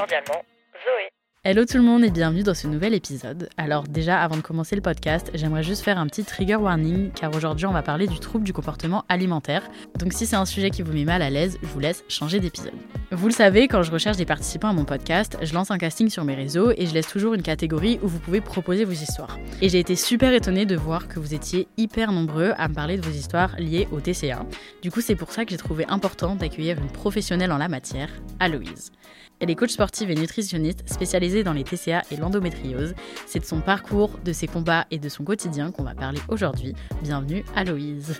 Cordialement, Zoé. Hello tout le monde et bienvenue dans ce nouvel épisode. Alors déjà avant de commencer le podcast, j'aimerais juste faire un petit trigger warning car aujourd'hui on va parler du trouble du comportement alimentaire. Donc si c'est un sujet qui vous met mal à l'aise, je vous laisse changer d'épisode. Vous le savez, quand je recherche des participants à mon podcast, je lance un casting sur mes réseaux et je laisse toujours une catégorie où vous pouvez proposer vos histoires. Et j'ai été super étonnée de voir que vous étiez hyper nombreux à me parler de vos histoires liées au TCA. Du coup c'est pour ça que j'ai trouvé important d'accueillir une professionnelle en la matière, Aloïse. Elle est coach sportive et nutritionniste spécialisée dans les TCA et l'endométriose. C'est de son parcours, de ses combats et de son quotidien qu'on va parler aujourd'hui. Bienvenue Aloïse.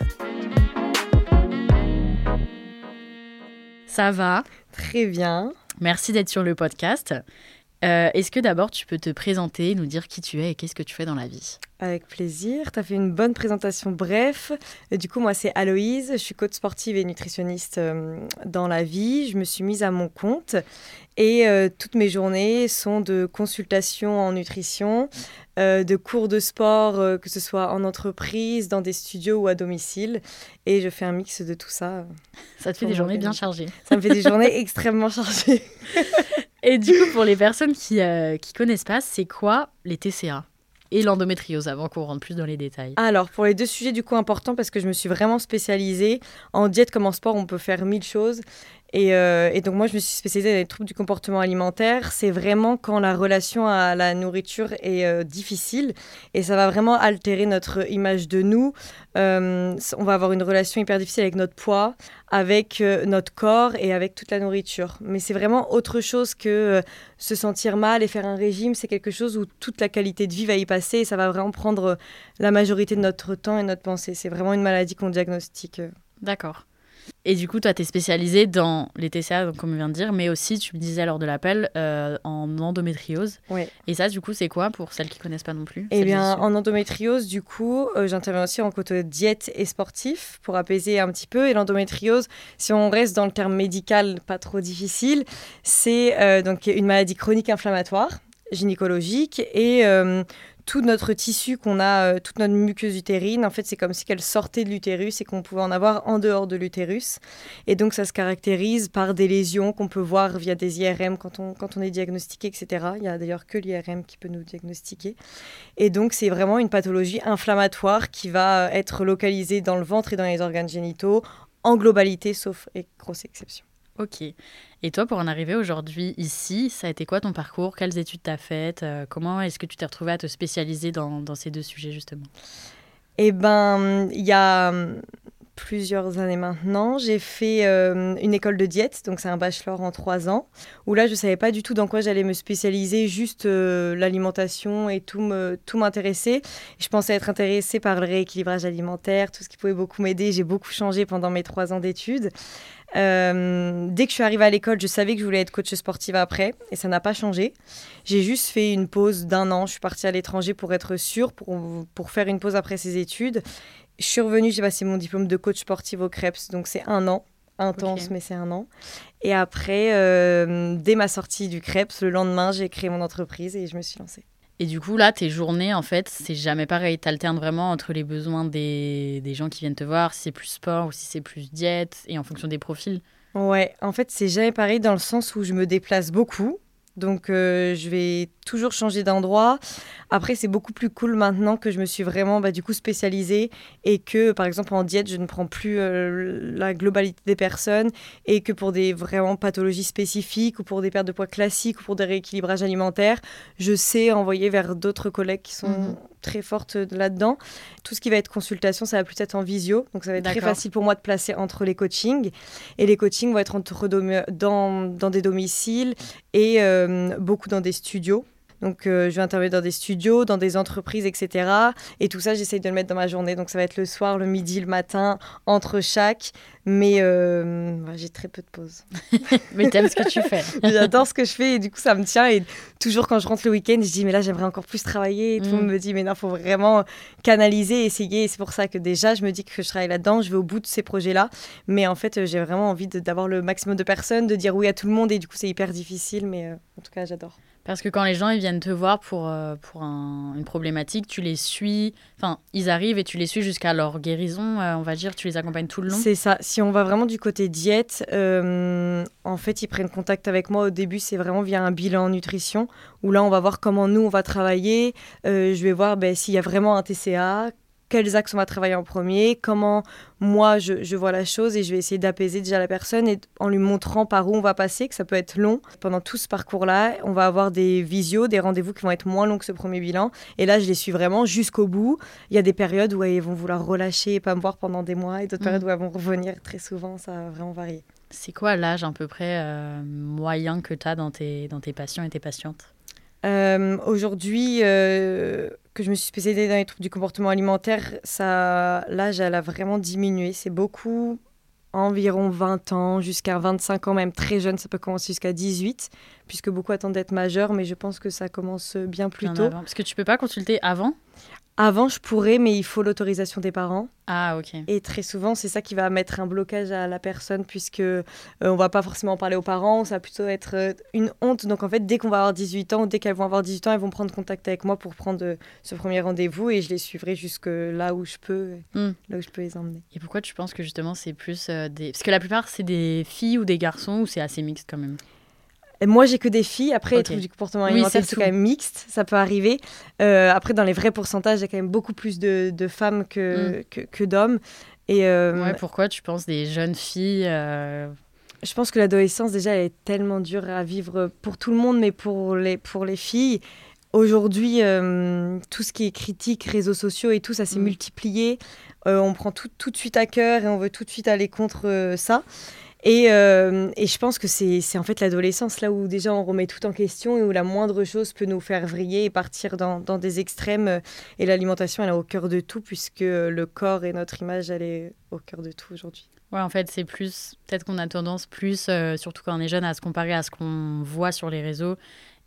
Ça va? Très bien. Merci d'être sur le podcast. Euh, Est-ce que d'abord tu peux te présenter, nous dire qui tu es et qu'est-ce que tu fais dans la vie? Avec plaisir. Tu as fait une bonne présentation bref. Du coup, moi, c'est Aloïse. Je suis coach sportive et nutritionniste euh, dans la vie. Je me suis mise à mon compte. Et euh, toutes mes journées sont de consultations en nutrition, euh, de cours de sport, que ce soit en entreprise, dans des studios ou à domicile. Et je fais un mix de tout ça. Ça te fait des journées bien chargées. Ça me fait des journées extrêmement chargées. Et du coup, pour les personnes qui ne connaissent pas, c'est quoi les TCA et l'endométriose avant qu'on rentre plus dans les détails? Alors, pour les deux sujets du coup importants, parce que je me suis vraiment spécialisée, en diète comme en sport, on peut faire mille choses. Et, euh, et donc moi, je me suis spécialisée dans les troubles du comportement alimentaire. C'est vraiment quand la relation à la nourriture est euh, difficile et ça va vraiment altérer notre image de nous. Euh, on va avoir une relation hyper difficile avec notre poids, avec notre corps et avec toute la nourriture. Mais c'est vraiment autre chose que se sentir mal et faire un régime. C'est quelque chose où toute la qualité de vie va y passer et ça va vraiment prendre la majorité de notre temps et notre pensée. C'est vraiment une maladie qu'on diagnostique. D'accord. Et du coup, toi, tu es spécialisée dans les TCA, donc, comme on vient de dire, mais aussi, tu me disais lors de l'appel, euh, en endométriose. Ouais. Et ça, du coup, c'est quoi pour celles qui connaissent pas non plus Eh bien, en endométriose, du coup, euh, j'interviens aussi en côté diète et sportif pour apaiser un petit peu. Et l'endométriose, si on reste dans le terme médical, pas trop difficile, c'est euh, donc une maladie chronique inflammatoire gynécologique et euh, tout notre tissu qu'on a, euh, toute notre muqueuse utérine, en fait, c'est comme si elle sortait de l'utérus et qu'on pouvait en avoir en dehors de l'utérus. Et donc, ça se caractérise par des lésions qu'on peut voir via des IRM quand on, quand on est diagnostiqué, etc. Il y a d'ailleurs que l'IRM qui peut nous diagnostiquer. Et donc, c'est vraiment une pathologie inflammatoire qui va euh, être localisée dans le ventre et dans les organes génitaux, en globalité, sauf et grosse exception. Ok. Et toi, pour en arriver aujourd'hui ici, ça a été quoi ton parcours? Quelles études t'as faites? Euh, Comment est-ce que tu t'es retrouvée à te spécialiser dans, dans ces deux sujets, justement? Eh ben, il y a hum, plusieurs années maintenant, j'ai fait euh, une école de diète, donc c'est un bachelor en trois ans, où là, je ne savais pas du tout dans quoi j'allais me spécialiser, juste euh, l'alimentation et tout m'intéressait. Je pensais être intéressée par le rééquilibrage alimentaire, tout ce qui pouvait beaucoup m'aider. J'ai beaucoup changé pendant mes trois ans d'études. Euh, dès que je suis arrivée à l'école, je savais que je voulais être coach sportive après, et ça n'a pas changé. J'ai juste fait une pause d'un an. Je suis partie à l'étranger pour être sûre, pour, pour faire une pause après ces études. Je suis revenue, j'ai passé mon diplôme de coach sportive au CREPS, donc c'est un an. Intense, mais c'est un an. Et après, euh, dès ma sortie du CREPS, le lendemain, j'ai créé mon entreprise et je me suis lancée. Et du coup, là, tes journées, en fait, c'est jamais pareil. T'alternes vraiment entre les besoins des, des gens qui viennent te voir, si c'est plus sport ou si c'est plus diète, et en fonction des profils. Ouais, en fait, c'est jamais pareil dans le sens où je me déplace beaucoup. Donc, euh, je vais toujours changer d'endroit. Après, c'est beaucoup plus cool maintenant que je me suis vraiment bah, du coup spécialisée et que par exemple en diète, je ne prends plus euh, la globalité des personnes et que pour des vraiment pathologies spécifiques ou pour des pertes de poids classiques ou pour des rééquilibrages alimentaires, je sais envoyer vers d'autres collègues qui sont Mhm. très fortes là-dedans. Tout ce qui va être consultation, ça va plus être en visio, donc ça va être très facile pour moi de placer entre les coachings et les coachings vont être entre dans, dans des domiciles et euh, beaucoup dans des studios. Donc, euh, je vais intervenir dans des studios, dans des entreprises, etc. Et tout ça, j'essaye de le mettre dans ma journée. Donc, ça va être le soir, le midi, le matin, entre chaque. Mais euh, j'ai très peu de pauses. Mais t'aimes ce que tu fais. J'adore ce que je fais et du coup, ça me tient. Et toujours quand je rentre le week-end, je dis, mais là, j'aimerais encore plus travailler. Et tout le Mm. monde me dit, mais non, faut vraiment canaliser, essayer. Et c'est pour ça que déjà, je me dis que je travaille là-dedans, je vais au bout de ces projets-là. Mais en fait, euh, j'ai vraiment envie d'avoir le maximum de personnes, de dire oui à tout le monde. Et du coup, c'est hyper difficile. Mais euh, en tout cas, j'adore. Parce que quand les gens ils viennent te voir pour, euh, pour un- une problématique, tu les suis, enfin, ils arrivent et tu les suis jusqu'à leur guérison, euh, on va dire, tu les accompagnes tout le long. C'est ça. Si on va vraiment du côté diète, euh, en fait, ils prennent contact avec moi au début, c'est vraiment via un bilan nutrition, où là, on va voir comment nous, on va travailler. Je vais voir ben, s'il y a vraiment un TCA, quels axes on va travailler en premier, comment moi, je, je vois la chose, et je vais essayer d'apaiser déjà la personne et en lui montrant par où on va passer, que ça peut être long. Pendant tout ce parcours-là, on va avoir des visios, des rendez-vous qui vont être moins longs que ce premier bilan. Et là, je les suis vraiment jusqu'au bout. Il y a des périodes où ils vont vouloir relâcher et pas me voir pendant des mois, et d'autres Mhm. périodes où elles vont revenir très souvent. Ça va vraiment varier. C'est quoi l'âge à peu près euh, moyen que tu as dans tes, dans tes patients et tes patientes? Euh, Aujourd'hui, euh, que je me suis spécialisée dans les troubles du comportement alimentaire, ça, l'âge, elle a vraiment diminué. C'est beaucoup, environ 20 ans, jusqu'à 25 ans, même très jeune, ça peut commencer jusqu'à 18, puisque beaucoup attendent d'être majeurs, mais je pense que ça commence bien plus tôt. avant Parce que tu peux pas consulter avant? Avant, je pourrais, mais il faut l'autorisation des parents. Ah, ok. Et très souvent, c'est ça qui va mettre un blocage à la personne, puisque euh, on va pas forcément en parler aux parents, ça va plutôt être euh, une honte. Donc en fait, dès qu'on va avoir 18 ans, dès qu'elles vont avoir 18 ans, elles vont prendre contact avec moi pour prendre euh, ce premier rendez-vous et je les suivrai jusque là où je peux, Hmm. là où je peux les emmener. Et pourquoi tu penses que justement c'est plus euh, des. Parce que la plupart c'est des filles ou des garçons ou c'est assez mixte quand même? Moi, j'ai que des filles. Après, les Ok. troubles du comportement Oui, alimentaire, c'est c'est quand même mixte, ça peut arriver. Euh, après, dans les vrais pourcentages, il y a quand même beaucoup plus de, de femmes que, que, que d'hommes. Et euh, Ouais, pourquoi tu penses des jeunes filles euh, Je pense que l'adolescence, déjà, elle est tellement dure à vivre pour tout le monde, mais pour les, pour les filles. Aujourd'hui, tout ce qui est critique, réseaux sociaux et tout, ça s'est Mm. multiplié. On prend tout, tout de suite à cœur et on veut tout de suite aller contre ça. Et, euh, et je pense que c'est en fait l'adolescence, là où déjà on remet tout en question et où la moindre chose peut nous faire vriller et partir dans, dans des extrêmes. Et l'alimentation, elle est au cœur de tout, puisque le corps et notre image, elle est au cœur de tout aujourd'hui. Ouais, en fait, c'est plus. Peut-être qu'on a tendance plus, euh, surtout quand on est jeune, à se comparer à ce qu'on voit sur les réseaux.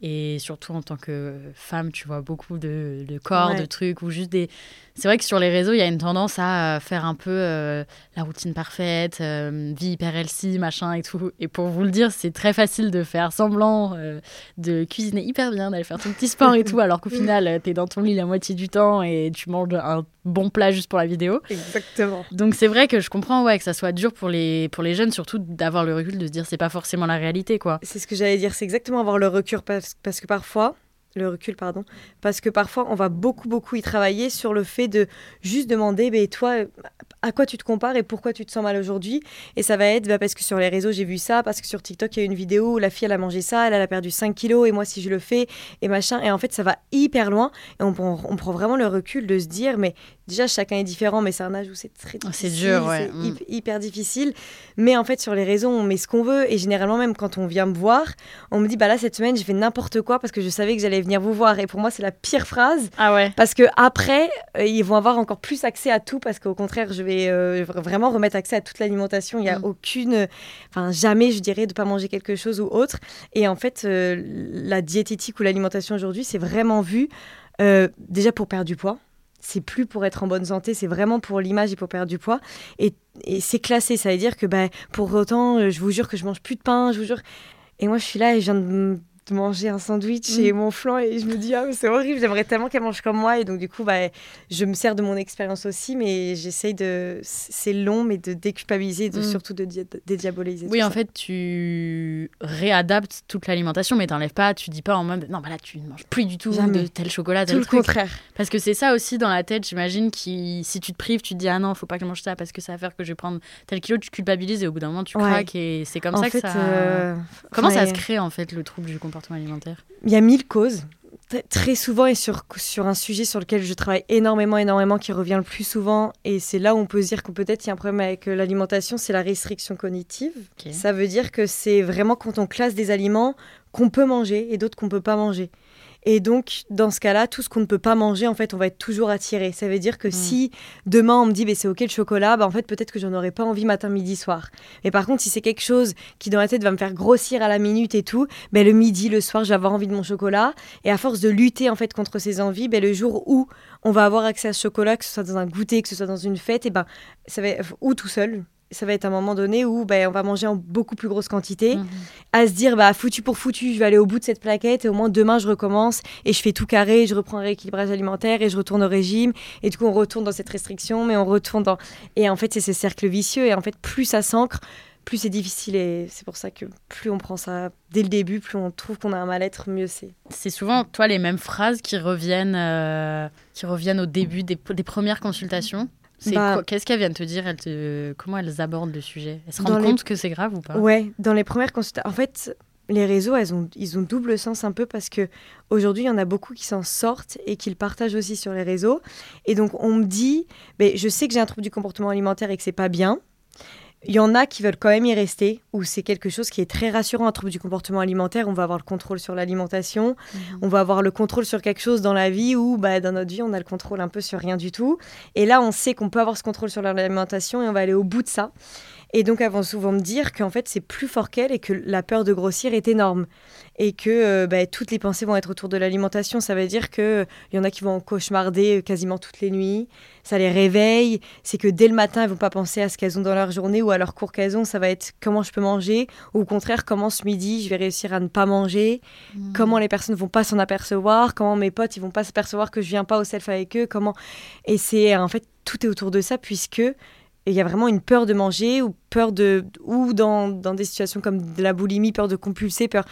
Et surtout en tant que femme, tu vois beaucoup de, de corps, Ouais. de trucs, ou juste des. C'est vrai que sur les réseaux, il y a une tendance à euh, faire un peu euh, la routine parfaite, euh, vie hyper healthy, machin et tout. Et pour vous le dire, c'est très facile de faire semblant euh, de cuisiner hyper bien, d'aller faire ton petit sport et tout, alors qu'au final, t'es dans ton lit la moitié du temps et tu manges un bon plat juste pour la vidéo. Exactement. Donc c'est vrai que je comprends ouais, que ça soit dur pour les, pour les jeunes, surtout d'avoir le recul de se dire c'est pas forcément la réalité quoi. C'est ce que j'allais dire, c'est exactement avoir le recul parce, parce que parfois, le recul pardon, parce que parfois on va beaucoup beaucoup y travailler sur le fait de juste demander, ben toi, à quoi tu te compares et pourquoi tu te sens mal aujourd'hui Et ça va être bah, parce que sur les réseaux j'ai vu ça, parce que sur TikTok il y a une vidéo où la fille elle a mangé ça, elle, elle a perdu 5 kilos et moi si je le fais et machin. Et en fait ça va hyper loin et on, prend- on prend vraiment le recul de se dire, mais déjà chacun est différent, mais c'est un âge où c'est très c'est difficile, dur, ouais. c'est Mm. hyp- hyper difficile. Mais en fait sur les réseaux on met ce qu'on veut et généralement même quand on vient me voir, on me dit bah là cette semaine j'ai fait n'importe quoi parce que je savais que j'allais venir vous voir et pour moi c'est la pire phrase Ah ouais. parce que après euh, ils vont avoir encore plus accès à tout parce qu'au contraire je vais euh, vra- vraiment remettre accès à toute l'alimentation il y a Mm. aucune enfin jamais je dirais de pas manger quelque chose ou autre et en fait euh, la diététique ou l'alimentation aujourd'hui c'est vraiment vu euh, déjà pour perdre du poids c'est plus pour être en bonne santé, c'est vraiment pour l'image et pour perdre du poids. Et, et c'est classé, ça veut dire que bah, pour autant, je vous jure que je mange plus de pain, je vous jure. Et moi, je suis là et je viens de de manger un sandwich Mm. et mon flan et je me dis ah c'est horrible j'aimerais tellement qu'elle mange comme moi et donc du coup bah je me sers de mon expérience aussi mais j'essaye de c'est long mais de déculpabiliser de Mm. surtout de dia- dédiaboliser Oui, tout en ça. fait, tu réadaptes toute l'alimentation, mais t'enlèves pas, tu dis pas en mode non, bah là, tu ne manges plus du tout Jamais. de tel chocolat, tout tel le truc. contraire Parce que c'est ça aussi dans la tête, j'imagine, qui si tu te prives, tu te dis ah non, faut pas que je mange ça parce que ça va faire que je vais prendre tel kilo, tu culpabilises et au bout d'un moment, tu Ouais. craques et c'est comme en ça fait que ça. euh, Comment ça se crée en fait le trouble du comportement alimentaire? Il y a mille causes. Tr- Très souvent, et sur, sur un sujet sur lequel je travaille énormément, énormément, qui revient le plus souvent, et c'est là où on peut se dire que peut-être il y a un problème avec euh, l'alimentation, c'est la restriction cognitive. Ça veut dire que c'est vraiment quand on classe des aliments qu'on peut manger et d'autres qu'on peut pas manger. Et donc, dans ce cas-là, tout ce qu'on ne peut pas manger, en fait, on va être toujours attiré. Ça veut dire que si demain on me dit, bah, c'est ok le chocolat, bah, en fait, peut-être que j'en aurais pas envie matin, midi, soir. Mais par contre, si c'est quelque chose qui dans la tête va me faire grossir à la minute et tout, ben le midi, le soir, je vais avoir envie de mon chocolat. Et à force de lutter en fait contre ces envies, ben le jour où on va avoir accès à ce chocolat, que ce soit dans un goûter, que ce soit dans une fête, et ben ça va ou tout seul. Ça va être un moment donné où ben, on va manger en beaucoup plus grosse quantité, Mhm. à se dire bah foutu pour foutu, je vais aller au bout de cette plaquette et au moins demain je recommence et je fais tout carré, je reprends un rééquilibrage alimentaire et je retourne au régime et du coup on retourne dans cette restriction, mais on retourne dans et en fait c'est ce cercle vicieux et en fait plus ça s'ancre, plus c'est difficile et c'est pour ça que plus on prend ça dès le début, plus on trouve qu'on a un mal-être, mieux c'est. C'est souvent, toi, les mêmes phrases qui reviennent, euh, qui reviennent au début des, des premières consultations? Bah- Qu'est-ce qu'elles viennent te dire elles te... Comment elles abordent le sujet? Elles se rendent les- compte que c'est grave ou pas? Ouais, dans les premières consultations. En fait, les réseaux, elles ont, ils ont double sens un peu parce que aujourd'hui, il y en a beaucoup qui s'en sortent et qui le partagent aussi sur les réseaux. Et donc, on me dit, ben, je sais que j'ai un trouble du comportement alimentaire et que c'est pas bien. Il y en a qui veulent quand même y rester, où c'est quelque chose qui est très rassurant, un trouble du comportement alimentaire. On va avoir le contrôle sur l'alimentation, Mhm. on va avoir le contrôle sur quelque chose dans la vie où, bah, dans notre vie, on a le contrôle un peu sur rien du tout. Et là, on sait qu'on peut avoir ce contrôle sur l'alimentation et on va aller au bout de ça. Et donc, elles vont souvent me dire qu'en fait, c'est plus fort qu'elle et que la peur de grossir est énorme. Et que euh, bah, toutes les pensées vont être autour de l'alimentation. Ça veut dire qu'il y en a qui vont en cauchemarder euh, quasiment toutes les nuits. Ça les réveille. C'est que dès le matin, elles vont pas penser à ce qu'elles ont dans leur journée ou à leur cours qu'elles ont. Ça va être comment je peux manger. Ou au contraire, comment ce midi, je vais réussir à ne pas manger. Mhm. Comment les personnes vont pas s'en apercevoir. Comment mes potes, ils vont pas s'apercevoir que je viens pas au self avec eux. Comment... Et c'est en fait, tout est autour de ça puisque il y a vraiment une peur de manger ou peur de ou dans, dans des situations comme de la boulimie, peur de compulser, peur.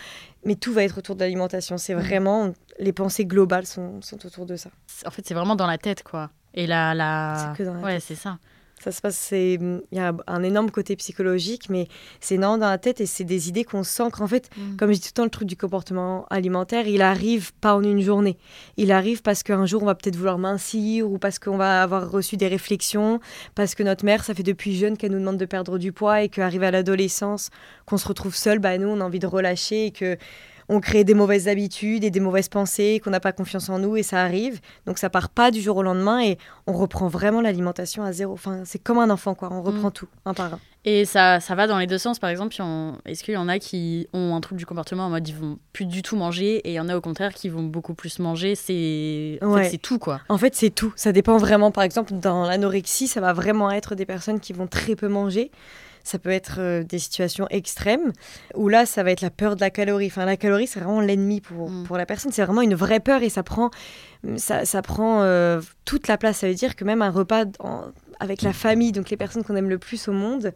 Mais tout va être autour de l'alimentation. C'est vraiment les pensées globales sont, sont autour de ça. En fait, c'est vraiment dans la tête, quoi. Et la. la... C'est que dans la Ouais, tête. c'est ça. Ça se passe, c'est il y a un énorme côté psychologique, mais c'est énorme dans la tête et c'est des idées qu'on s'ancre. En fait, Mm. comme je dis tout le temps, le truc du comportement alimentaire, il arrive pas en une journée. Il arrive parce qu'un jour, on va peut-être vouloir mincir ou parce qu'on va avoir reçu des réflexions, parce que notre mère, ça fait depuis jeune qu'elle nous demande de perdre du poids et qu'arrive à l'adolescence, qu'on se retrouve seul, bah nous, on a envie de relâcher et que on crée des mauvaises habitudes et des mauvaises pensées, qu'on n'a pas confiance en nous et ça arrive. Donc ça part pas du jour au lendemain et on reprend vraiment l'alimentation à zéro. Enfin, c'est comme un enfant quoi, on reprend Mm. tout un par un. Et ça, ça va dans les deux sens. Par exemple, est-ce qu'il y en a qui ont un trouble du comportement en mode ils vont plus du tout manger et il y en a au contraire qui vont beaucoup plus manger? C'est en fait, Ouais. c'est tout, quoi. En fait, c'est tout. Ça dépend vraiment. Par exemple, dans l'anorexie, ça va vraiment être des personnes qui vont très peu manger. Ça peut être euh, des situations extrêmes où là, ça va être la peur de la calorie. Enfin, la calorie, c'est vraiment l'ennemi pour, Mm. pour la personne. C'est vraiment une vraie peur et ça prend, ça, ça prend euh, toute la place. Ça veut dire que même un repas en- avec la famille, donc les personnes qu'on aime le plus au monde,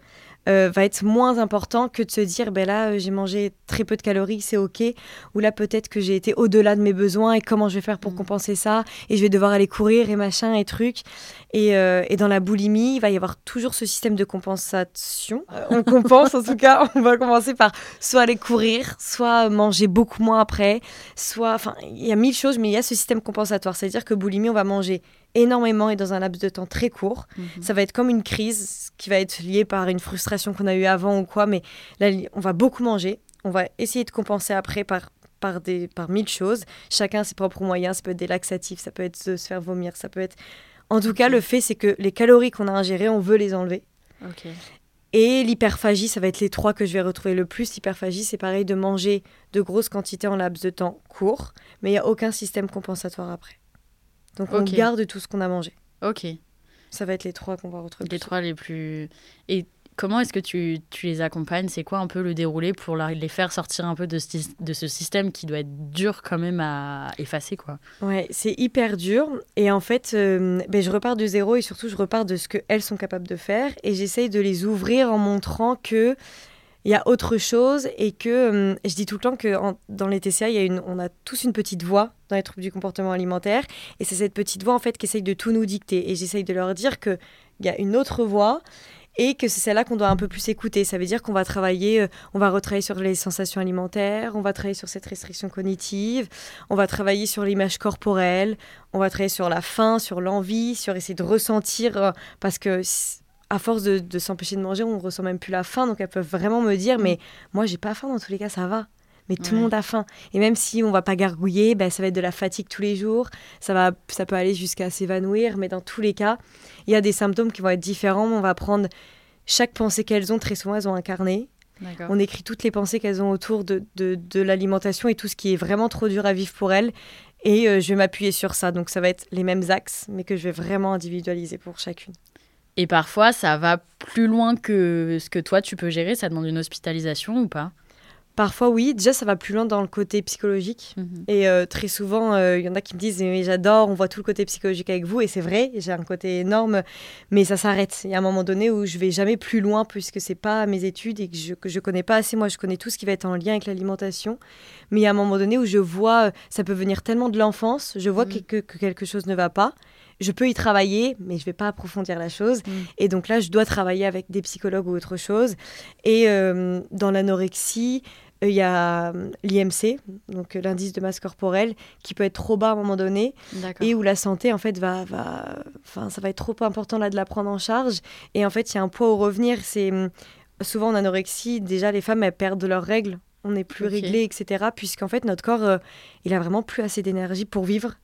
euh, va être moins important que de se dire ben là euh, j'ai mangé très peu de calories c'est ok. Ou là peut-être que j'ai été au-delà de mes besoins et comment je vais faire pour Mm. compenser ça et je vais devoir aller courir et machin et truc et, euh, et dans la boulimie il va y avoir toujours ce système de compensation. On compense en tout cas on va commencer par soit aller courir soit manger beaucoup moins après soit enfin il y a mille choses mais il y a ce système compensatoire. C'est à dire que boulimie on va manger énormément et dans un laps de temps très court Mhm. ça va être comme une crise qui va être liée par une frustration qu'on a eue avant ou quoi, mais là, on va beaucoup manger. On va essayer de compenser après par, par, des, par mille choses. Chacun a ses propres moyens. Ça peut être des laxatifs, ça peut être de se faire vomir, ça peut être. En tout cas, le fait, c'est que les calories qu'on a ingérées, on veut les enlever. Et l'hyperphagie, ça va être les trois que je vais retrouver le plus. L'hyperphagie, c'est pareil de manger de grosses quantités en laps de temps court, mais il n'y a aucun système compensatoire après. Donc on garde tout ce qu'on a mangé. Ok. Ça va être les trois qu'on va retrouver. Les trois les plus. Et Comment est-ce que tu, tu les accompagnes? C'est quoi un peu le déroulé pour les faire sortir un peu de ce, de ce système qui doit être dur quand même à effacer quoi? Ouais, c'est hyper dur. Et en fait, euh, ben, je repars de zéro et surtout, je repars de ce qu'elles sont capables de faire. Et j'essaye de les ouvrir en montrant que il y a autre chose et que euh, je dis tout le temps que dans les TCA, il y a une, on a tous une petite voix dans les troubles du comportement alimentaire. Et c'est cette petite voix en fait qui essaye de tout nous dicter. Et j'essaye de leur dire qu'il y a une autre voix et que c'est celle-là qu'on doit un peu plus écouter. Ça veut dire qu'on va travailler, euh, on va retravailler sur les sensations alimentaires, on va travailler sur cette restriction cognitive, on va travailler sur l'image corporelle, on va travailler sur la faim, sur l'envie, sur essayer de ressentir, euh, parce que à force de, de s'empêcher de manger, on ressent même plus la faim. Donc elles peuvent vraiment me dire, mais moi j'ai pas faim dans tous les cas, ça va. Mais tout le Ouais. monde a faim. Et même si on va pas gargouiller, ben, ça va être de la fatigue tous les jours. Ça, va, ça peut aller jusqu'à s'évanouir. Mais dans tous les cas, il y a des symptômes qui vont être différents. On va prendre chaque pensée qu'elles ont. Très souvent, elles ont un carnet. On écrit toutes les pensées qu'elles ont autour de, de, de l'alimentation et tout ce qui est vraiment trop dur à vivre pour elles. Et euh, je vais m'appuyer sur ça. Donc ça va être les mêmes axes, mais que je vais vraiment individualiser pour chacune. Et parfois, ça va plus loin que ce que toi tu peux gérer. Ça demande une hospitalisation ou pas? Parfois, oui. Déjà, ça va plus loin dans le côté psychologique. Et euh, très souvent, euh, il y en a qui me disent mais j'adore, on voit tout le côté psychologique avec vous, et c'est vrai, j'ai un côté énorme, mais ça s'arrête. Il y a un moment donné où je vais jamais plus loin puisque c'est pas mes études et que je, que je connais pas assez. Moi, je connais tout ce qui va être en lien avec l'alimentation, mais il y a un moment donné où je vois, euh, ça peut venir tellement de l'enfance, je vois Mhm. que, que- que quelque chose ne va pas. Je peux y travailler, mais je vais pas approfondir la chose. Mhm. Et donc là, je dois travailler avec des psychologues ou autre chose. Et euh, dans l'anorexie, euh, il y a euh, l'IMC, donc l'indice de masse corporelle, qui peut être trop bas à un moment donné, et où la santé, en fait, va, va, enfin, ça va être trop important là de la prendre en charge. Et en fait, il y a un poids au revenir. C'est hum, souvent en anorexie, déjà les femmes elles perdent leurs règles. On n'est plus Ok. réglé, etc. Puisqu'en fait, notre corps, euh, il a vraiment plus assez d'énergie pour vivre.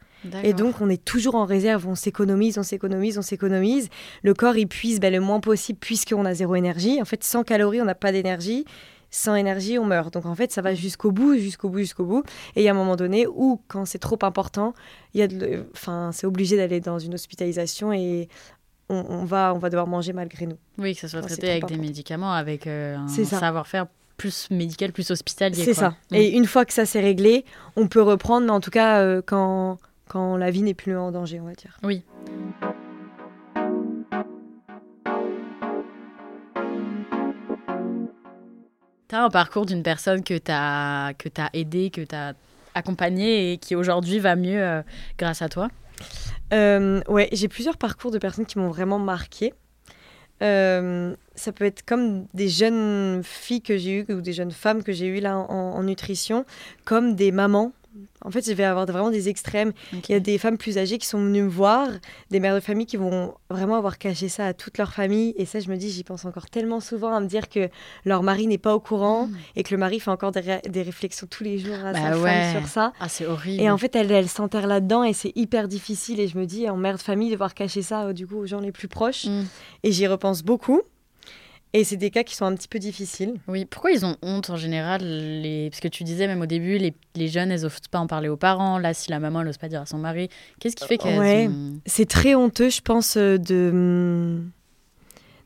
Et donc, on est toujours en réserve. On s'économise, on s'économise, on s'économise. Le corps, il puise ben, le moins possible puisqu'on a zéro énergie. En fait, sans calories, on n'a pas d'énergie. Sans énergie, on meurt. Donc, en fait, ça va jusqu'au bout, jusqu'au bout, jusqu'au bout. Et il y a un moment donné où, quand c'est trop important, il y a de le- enfin, c'est obligé d'aller dans une hospitalisation et on, on va, on va devoir manger malgré nous. Oui, que ça soit traité avec des médicaments, avec euh, un savoir-faire plus médical, plus hospitalier. C'est ça. Mm. Et une fois que ça s'est réglé, on peut reprendre, mais en tout cas, euh, quand, quand la vie n'est plus en danger, on va dire. Oui. Tu as un parcours d'une personne que tu as, que as aidé, que tu as accompagné et qui aujourd'hui va mieux euh, grâce à toi? Euh, ouais, j'ai plusieurs parcours de personnes qui m'ont vraiment marqué. Euh, ça peut être comme des jeunes filles que j'ai eues ou des jeunes femmes que j'ai eues là en, en nutrition, comme des mamans. En fait, je vais avoir vraiment des extrêmes. Il y a des femmes plus âgées qui sont venues me voir, des mères de famille qui vont vraiment avoir caché ça à toute leur famille. Et ça, je me dis, j'y pense encore tellement souvent à me dire que leur mari n'est pas au courant et que le mari fait encore des, ré- des réflexions tous les jours à Bah sa ouais. femme sur ça. Ah, c'est horrible. Et en fait, elle, elle s'enterre là-dedans et c'est hyper difficile. Et je me dis, en mère de famille, devoir cacher ça, euh, du coup, aux gens les plus proches. Mm. Et j'y repense beaucoup. Et c'est des cas qui sont un petit peu difficiles. Oui, pourquoi ils ont honte en général les... Parce que tu disais même au début, les, les jeunes, elles n'osent pas en parler aux parents. Là, si la maman, elle n'ose pas dire à son mari, qu'est-ce qui fait qu'elles Ouais. ont- C'est très honteux, je pense, euh, de.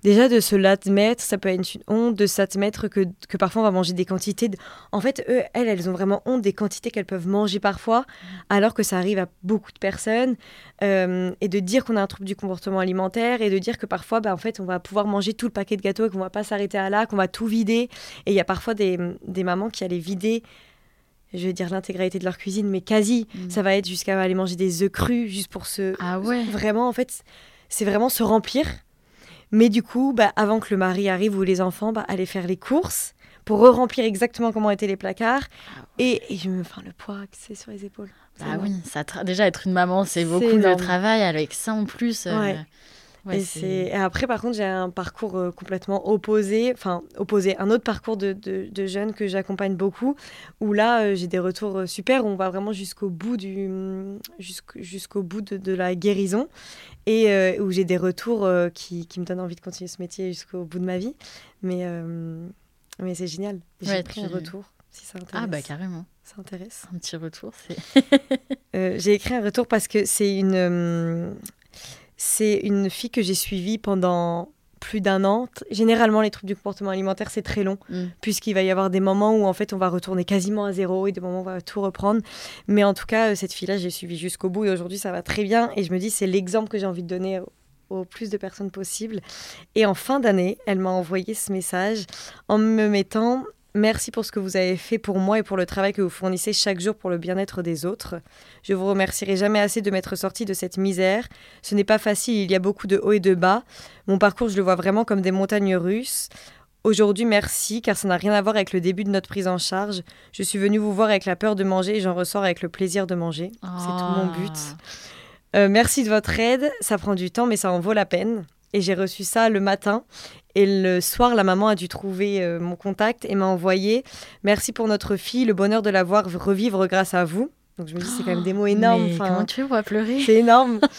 Déjà, de se l'admettre, ça peut être une honte de s'admettre que, que parfois on va manger des quantités. de- En fait, eux, elles, elles ont vraiment honte des quantités qu'elles peuvent manger parfois, alors que ça arrive à beaucoup de personnes. Euh, et de dire qu'on a un trouble du comportement alimentaire et de dire que parfois, bah, en fait, on va pouvoir manger tout le paquet de gâteaux et qu'on va pas s'arrêter à là, qu'on va tout vider. Et il y a parfois des, des mamans qui allaient vider, je vais dire l'intégralité de leur cuisine, mais quasi. Mm. Ça va être jusqu'à aller manger des œufs crus juste pour se. Ah ouais Vraiment, en fait, c'est vraiment se remplir. Mais du coup, bah, avant que le mari arrive ou les enfants, bah, aller faire les courses pour re-remplir exactement comment étaient les placards. Et, et je me. Enfin, le poids que c'est sur les épaules. Ah énorme. oui, ça tra- déjà être une maman, c'est beaucoup de travail avec ça en plus. euh, Ouais. Ouais, et, c'est- et après, par contre, j'ai un parcours euh, complètement opposé, enfin opposé, un autre parcours de, de, de jeunes que j'accompagne beaucoup, où là, euh, j'ai des retours euh, super, on va vraiment jusqu'au bout, du, jusqu'au, jusqu'au bout de, de la guérison, et où j'ai des retours qui, qui me donnent envie de continuer ce métier jusqu'au bout de ma vie. Mais, mais c'est génial. J'ai Ouais, pris tu- un retour, si ça intéresse. Ah bah carrément, ça intéresse. un petit retour. c'est j'ai écrit un retour parce que c'est une, c'est une fille que j'ai suivie pendant plus d'un an. Généralement, les troubles du comportement alimentaire, c'est très long, Mm. puisqu'il va y avoir des moments où en fait on va retourner quasiment à zéro et des moments où on va tout reprendre. Mais en tout cas, euh, cette fille-là, j'ai suivi jusqu'au bout et aujourd'hui, ça va très bien. Et je me dis, c'est l'exemple que j'ai envie de donner au plus de personnes possible. Et en fin d'année, elle m'a envoyé ce message en me mettant Merci pour ce que vous avez fait pour moi et pour le travail que vous fournissez chaque jour pour le bien-être des autres. Je vous remercierai jamais assez de m'être sortie de cette misère. Ce n'est pas facile, il y a beaucoup de hauts et de bas. Mon parcours, je le vois vraiment comme des montagnes russes. Aujourd'hui, merci, car ça n'a rien à voir avec le début de notre prise en charge. Je suis venue vous voir avec la peur de manger et j'en ressors avec le plaisir de manger. C'est tout mon but. Ah. Euh, merci de votre aide. Ça prend du temps, mais ça en vaut la peine. Et j'ai reçu ça le matin. Et le soir, la maman a dû trouver euh, mon contact et m'a envoyé Merci pour notre fille, le bonheur de la voir revivre grâce à vous. Donc je me dis, c'est quand même des mots énormes. Mais comment tu pour pleurer c'est énorme.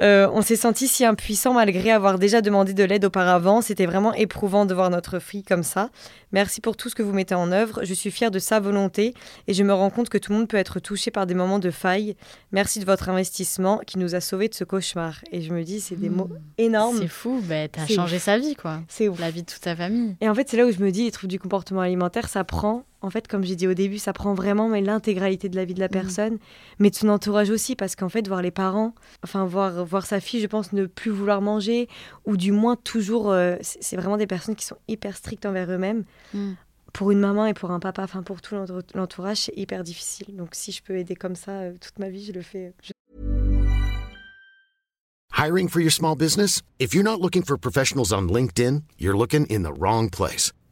Euh, on s'est senti si impuissant malgré avoir déjà demandé de l'aide auparavant. C'était vraiment éprouvant de voir notre fille comme ça. Merci pour tout ce que vous mettez en œuvre. Je suis fière de sa volonté et je me rends compte que tout le monde peut être touché par des moments de faille. Merci de votre investissement qui nous a sauvés de ce cauchemar. Et je me dis, c'est des mots énormes. C'est fou, bah, t'as changé sa vie, quoi. C'est ouf. La vie de toute sa famille. Et en fait, c'est là où je me dis, les troubles du comportement alimentaire, ça prend, en fait, comme j'ai dit au début, ça prend vraiment mais l'intégralité de la vie de la personne, mais de son entourage aussi, parce qu'en fait, voir les parents, enfin, voir, voir sa fille, je pense, ne plus vouloir manger, ou du moins toujours, euh, c'est vraiment des personnes qui sont hyper strictes envers eux-mêmes. Mm. Pour une maman et pour un papa, enfin, pour tout l'entour- l'entourage, c'est hyper difficile. Donc, si je peux aider comme ça euh, toute ma vie, je le fais. Je- Hiring for your small business? If you're not looking for professionals on LinkedIn, you're looking in the wrong place.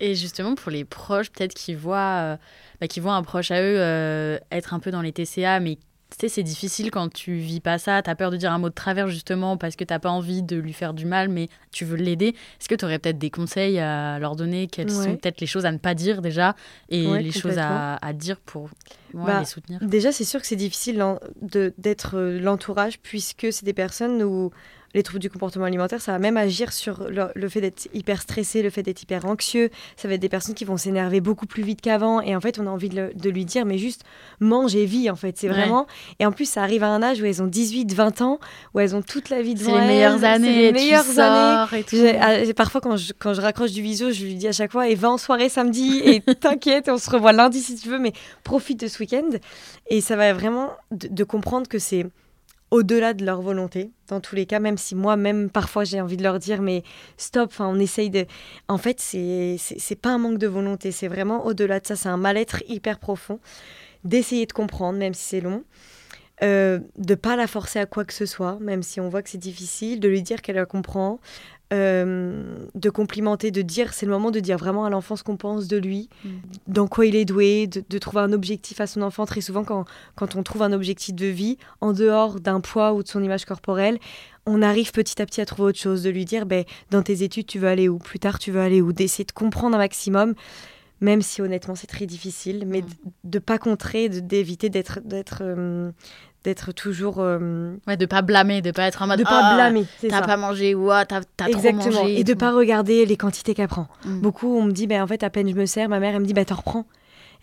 Et justement, pour les proches, peut-être qui voient, euh, bah, qui voient un proche à eux euh, être un peu dans les TCA, mais tu sais, c'est difficile quand tu vis pas ça. Tu as peur de dire un mot de travers, justement, parce que t'as pas envie de lui faire du mal, mais tu veux l'aider. Est-ce que tu aurais peut-être des conseils à leur donner? Quelles Ouais. sont peut-être les choses à ne pas dire déjà et Ouais, les choses à, à dire pour ouais, Bah, les soutenir? Déjà, c'est sûr que c'est difficile de- d'être euh, l'entourage puisque c'est des personnes où les troubles du comportement alimentaire, ça va même agir sur le, le fait d'être hyper stressé, le fait d'être hyper anxieux. Ça va être des personnes qui vont s'énerver beaucoup plus vite qu'avant. Et en fait, on a envie de, le- de lui dire, mais juste mange et vis, en fait. C'est Ouais. vraiment. Et en plus, ça arrive à un âge où elles ont 18, 20 ans, où elles ont toute la vie C'est devant les elles. meilleures c'est années, les tu meilleures années. sors et tout. J'ai- ah, Parfois, quand je, quand je raccroche du visio, je lui dis à chaque fois et va en soirée samedi et t'inquiète, on se revoit lundi si tu veux, mais profite de ce week-end. Et ça va vraiment de, de comprendre que c'est au-delà de leur volonté, dans tous les cas, même si moi, même parfois, j'ai envie de leur dire, mais stop, on essaye de. En fait, c'est pas un manque de volonté, c'est vraiment au-delà de ça, c'est un mal-être hyper profond. D'essayer de comprendre, même si c'est long. Euh, de pas la forcer à quoi que ce soit, même si on voit que c'est difficile, de lui dire qu'elle la comprend, euh, de complimenter, de dire, c'est le moment de dire vraiment à l'enfant ce qu'on pense de lui, Mm. dans quoi il est doué, de, de trouver un objectif à son enfant. Très souvent, quand, quand on trouve un objectif de vie, en dehors d'un poids ou de son image corporelle, on arrive petit à petit à trouver autre chose, de lui dire, ben, dans tes études, tu veux aller où, plus tard, tu veux aller où, d'essayer de comprendre un maximum. Même si honnêtement c'est très difficile, mais Mm. de ne pas contrer, de- d'éviter d'être d'être euh, d'être toujours euh, Ouais, de pas blâmer, de pas être en mode de pas Ah, blâmer, T'as pas mangé ou ah, t'as t'as trop Exactement. mangé. Et de tout. pas regarder les quantités qu'elle prend. Mm. Beaucoup, on me dit, ben, en fait, à peine je me sers, ma mère, elle me dit, bah, t'en reprends.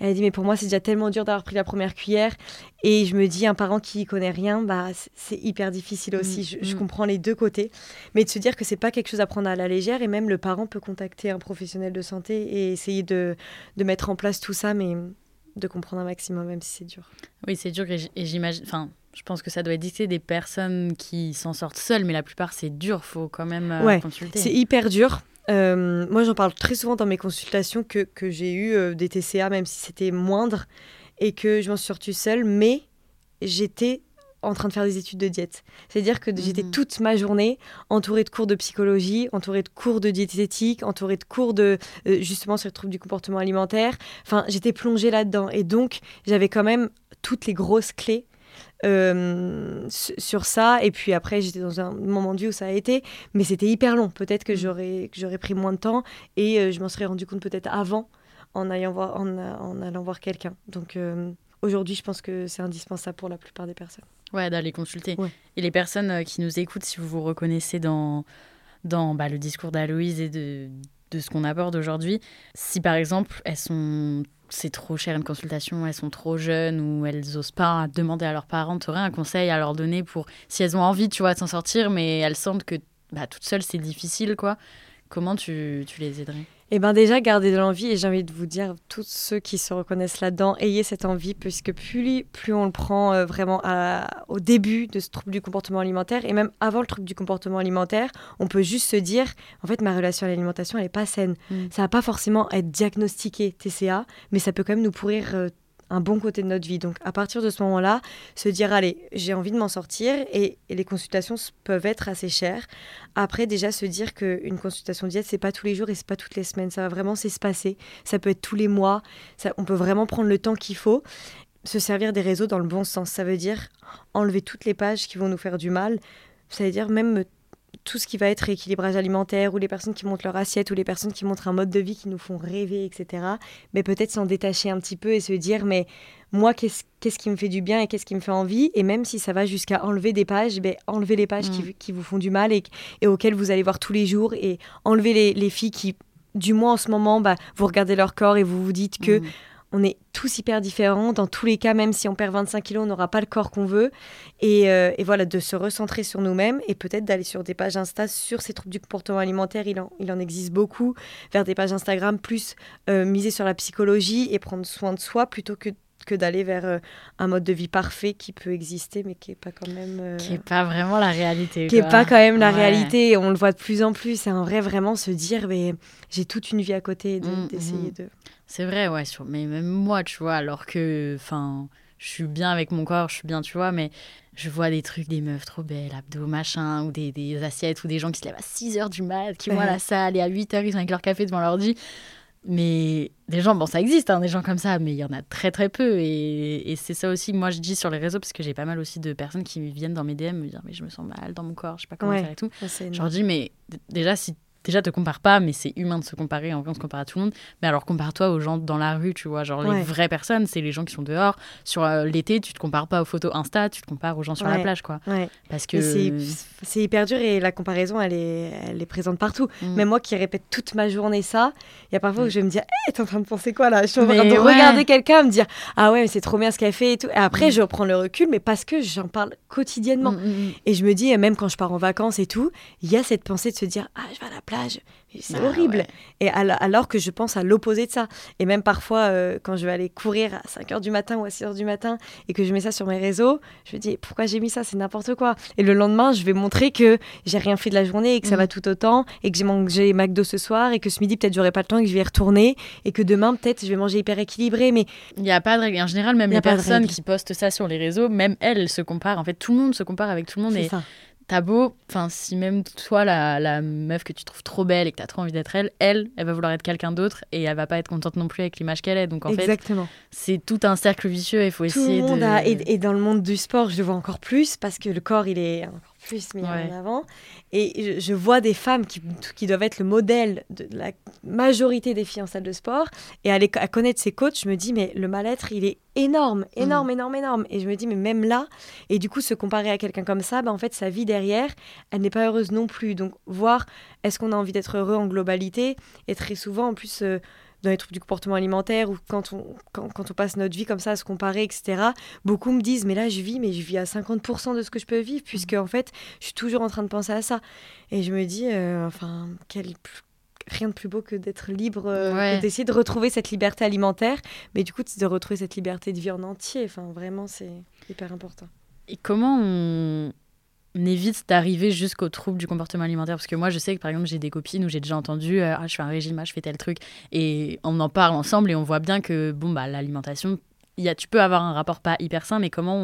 Elle dit, mais pour moi, c'est déjà tellement dur d'avoir pris la première cuillère. Et je me dis, un parent qui connaît rien, bah, c'est- c'est hyper difficile aussi. Mm, Je, je mm. comprends les deux côtés. Mais de se dire que c'est pas quelque chose à prendre à la légère. Et même le parent peut contacter un professionnel de santé et essayer de, de mettre en place tout ça, mais de comprendre un maximum, même si c'est dur. Oui, c'est dur et j'imagine. Enfin, je pense que ça doit dicter des personnes qui s'en sortent seules, mais la plupart c'est dur. Faut quand même euh, Ouais, consulter. C'est hyper dur. Euh, moi, j'en parle très souvent dans mes consultations que, que j'ai eu euh, des TCA, même si c'était moindre, et que je m'en suis sortie seule, mais j'étais en train de faire des études de diète. C'est-à-dire que j'étais Mhm. toute ma journée entourée de cours de psychologie, entourée de cours de diététique, entourée de cours de euh, justement sur les troubles du comportement alimentaire. Enfin, j'étais plongée là-dedans, et donc j'avais quand même toutes les grosses clés euh, su- sur ça. Et puis après, j'étais dans un moment de vie où ça a été, mais c'était hyper long. Peut-être que j'aurais que j'aurais pris moins de temps et euh, je m'en serais rendu compte peut-être avant en, allant voir, en, en allant voir quelqu'un. Donc aujourd'hui, je pense que c'est indispensable pour la plupart des personnes. Ouais, d'aller consulter. Ouais. Et les personnes euh, qui nous écoutent, si vous vous reconnaissez dans, dans bah, le discours d'Aloïse et de, de ce qu'on aborde aujourd'hui, si par exemple elles sont c'est trop cher une consultation, elles sont trop jeunes ou elles osent pas demander à leurs parents, tu aurais un conseil à leur donner pour si elles ont envie, tu vois, de s'en sortir, mais elles sentent que bah, toute seule c'est difficile, quoi. Comment tu, tu les aiderais? Eh bien déjà, gardez de l'envie et j'ai envie de vous dire, tous ceux qui se reconnaissent là-dedans, ayez cette envie puisque plus, plus on le prend euh, vraiment à- au début de ce trouble du comportement alimentaire et même avant le trouble du comportement alimentaire, on peut juste se dire, en fait, ma relation à l'alimentation, elle n'est pas saine. Mm. Ça va pas forcément être diagnostiqué TCA, mais ça peut quand même nous pourrir euh, un bon côté de notre vie. Donc à partir de ce moment-là, se dire, allez, j'ai envie de m'en sortir et, les consultations peuvent être assez chères. Après, déjà, se dire qu'une consultation diète, c'est pas tous les jours et c'est pas toutes les semaines. Ça va vraiment s'espacer. Ça peut être tous les mois. Ça, on peut vraiment prendre le temps qu'il faut. Se servir des réseaux dans le bon sens. Ça veut dire enlever toutes les pages qui vont nous faire du mal. Ça veut dire même tout ce qui va être rééquilibrage alimentaire ou les personnes qui montrent leur assiette ou les personnes qui montrent un mode de vie qui nous font rêver, etc. Mais peut-être s'en détacher un petit peu et se dire, mais moi, qu'est-ce qui me fait du bien et qu'est-ce qui me fait envie? Et même si ça va jusqu'à enlever des pages, ben, enlever les pages qui, qui vous font du mal et, et auxquelles vous allez voir tous les jours et enlever les, les filles qui, du moins en ce moment, bah, vous regardez leur corps et vous vous dites que Mm. On est tous hyper différents. Dans tous les cas, même si on perd 25 kilos, on n'aura pas le corps qu'on veut. Et, euh, et voilà, de se recentrer sur nous-mêmes et peut-être d'aller sur des pages Insta sur ces troubles du comportement alimentaire. Il en, il en existe beaucoup. Vers des pages Instagram plus euh, miser sur la psychologie et prendre soin de soi plutôt que, que d'aller vers euh, un mode de vie parfait qui peut exister mais qui n'est pas quand même... euh, Qui est pas vraiment la réalité. qui n'est pas quand même la Ouais. réalité. On le voit de plus en plus. C'est un vrai vraiment se dire, mais j'ai toute une vie à côté de- Mm, d'essayer mm. de... C'est vrai, ouais, sur... mais même moi, tu vois, alors que, enfin, je suis bien avec mon corps, je suis bien, tu vois, mais je vois des trucs, des meufs trop belles, abdos, machin, ou des, des assiettes, ou des gens qui se lèvent à 6 h du mat, qui vont à la salle, et à 8 h ils sont avec leur café devant l'ordi. Mais des gens, bon, ça existe, hein, des gens comme ça, mais il y en a très très peu. Et, et c'est ça aussi que moi je dis sur les réseaux, parce que j'ai pas mal aussi de personnes qui viennent dans mes DM me dire, mais je me sens mal dans mon corps, je sais pas comment Ouais. faire et tout. Je leur dis, mais déjà, si déjà te compare pas, mais c'est humain de se comparer, on se compare à tout le monde. Mais alors, compare-toi aux gens dans la rue, tu vois. Genre, les vraies personnes, c'est les gens qui sont dehors. Sur euh, l'été, tu te compares pas aux photos Insta, tu te compares aux gens sur la plage, quoi. Ouais. Parce que. C'est- hyper dur et la comparaison, elle est, elle est présente partout. Mm. Même moi qui répète toute ma journée ça, il y a parfois où je vais me dire, hé, t'es en train de penser quoi là? Je suis en train de regarder quelqu'un, me dire, ah ouais, mais c'est trop bien ce qu'elle fait et tout. Et après, Mm. je reprends le recul, mais parce que j'en parle quotidiennement. Mm, mm, mm. Et je me dis, même quand je pars en vacances et tout, il y a cette pensée de se dire, ah, je vais à la plage, c'est Ah horrible. ouais. Et al- alors que je pense à l'opposé de ça. Et même parfois, euh, quand je vais aller courir à 5 h du matin ou à 6 h du matin et que je mets ça sur mes réseaux, je me dis, pourquoi j'ai mis ça? C'est n'importe quoi. Et le lendemain, je vais montrer que j'ai rien fait de la journée et que ça Mm. va tout autant et que j'ai mangé McDo ce soir et que ce midi, peut-être, j'aurai pas le temps et que je vais y retourner et que demain, peut-être, je vais manger hyper équilibré. Mais Il n'y a pas de règle. En général, même les personnes qui postent ça sur les réseaux, même elles, se comparent. En fait, tout le monde se compare avec tout le monde. c'est Et ça. T'as beau, enfin, si même toi, la, la meuf que tu trouves trop belle et que t'as trop envie d'être elle, elle, elle va vouloir être quelqu'un d'autre et elle va pas être contente non plus avec l'image qu'elle est. Donc en fait, Exactement. c'est tout un cercle vicieux. Il faut Tout le essayer monde de. a, et, et dans le monde du sport, je le vois encore plus parce que le corps, il est encore plus mis Ouais. en avant. Et je, je vois des femmes qui, qui doivent être le modèle de la majorité des filles en salle de sport. Et à, les- à connaître ces coachs, je me dis, mais le mal-être, il est énorme, énorme, énorme, énorme. Et je me dis, mais même là, et du coup, se comparer à quelqu'un comme ça, bah, en fait, sa vie derrière, elle n'est pas heureuse non plus. Donc, voir, est-ce qu'on a envie d'être heureux en globalité? Et très souvent, en plus, euh, dans les troubles du comportement alimentaire ou quand on, quand, quand on passe notre vie comme ça à se comparer, etc., beaucoup me disent, mais là, je vis, mais je vis à 50% de ce que je peux vivre, puisque en fait, je suis toujours en train de penser à ça. Et je me dis, euh, enfin, quel rien de plus beau que d'être libre, euh, Ouais. d'essayer de retrouver cette liberté alimentaire, mais du coup, de retrouver cette liberté de vie en entier. Enfin, vraiment, c'est hyper important. Et comment on on évite d'arriver jusqu'au trouble du comportement alimentaire Parce que moi, je sais que par exemple, j'ai des copines où j'ai déjà entendu euh, ah, je fais un régime, ah, je fais tel truc. Et on en parle ensemble et on voit bien que bon, bah, l'alimentation, y a, tu peux avoir un rapport pas hyper sain, mais comment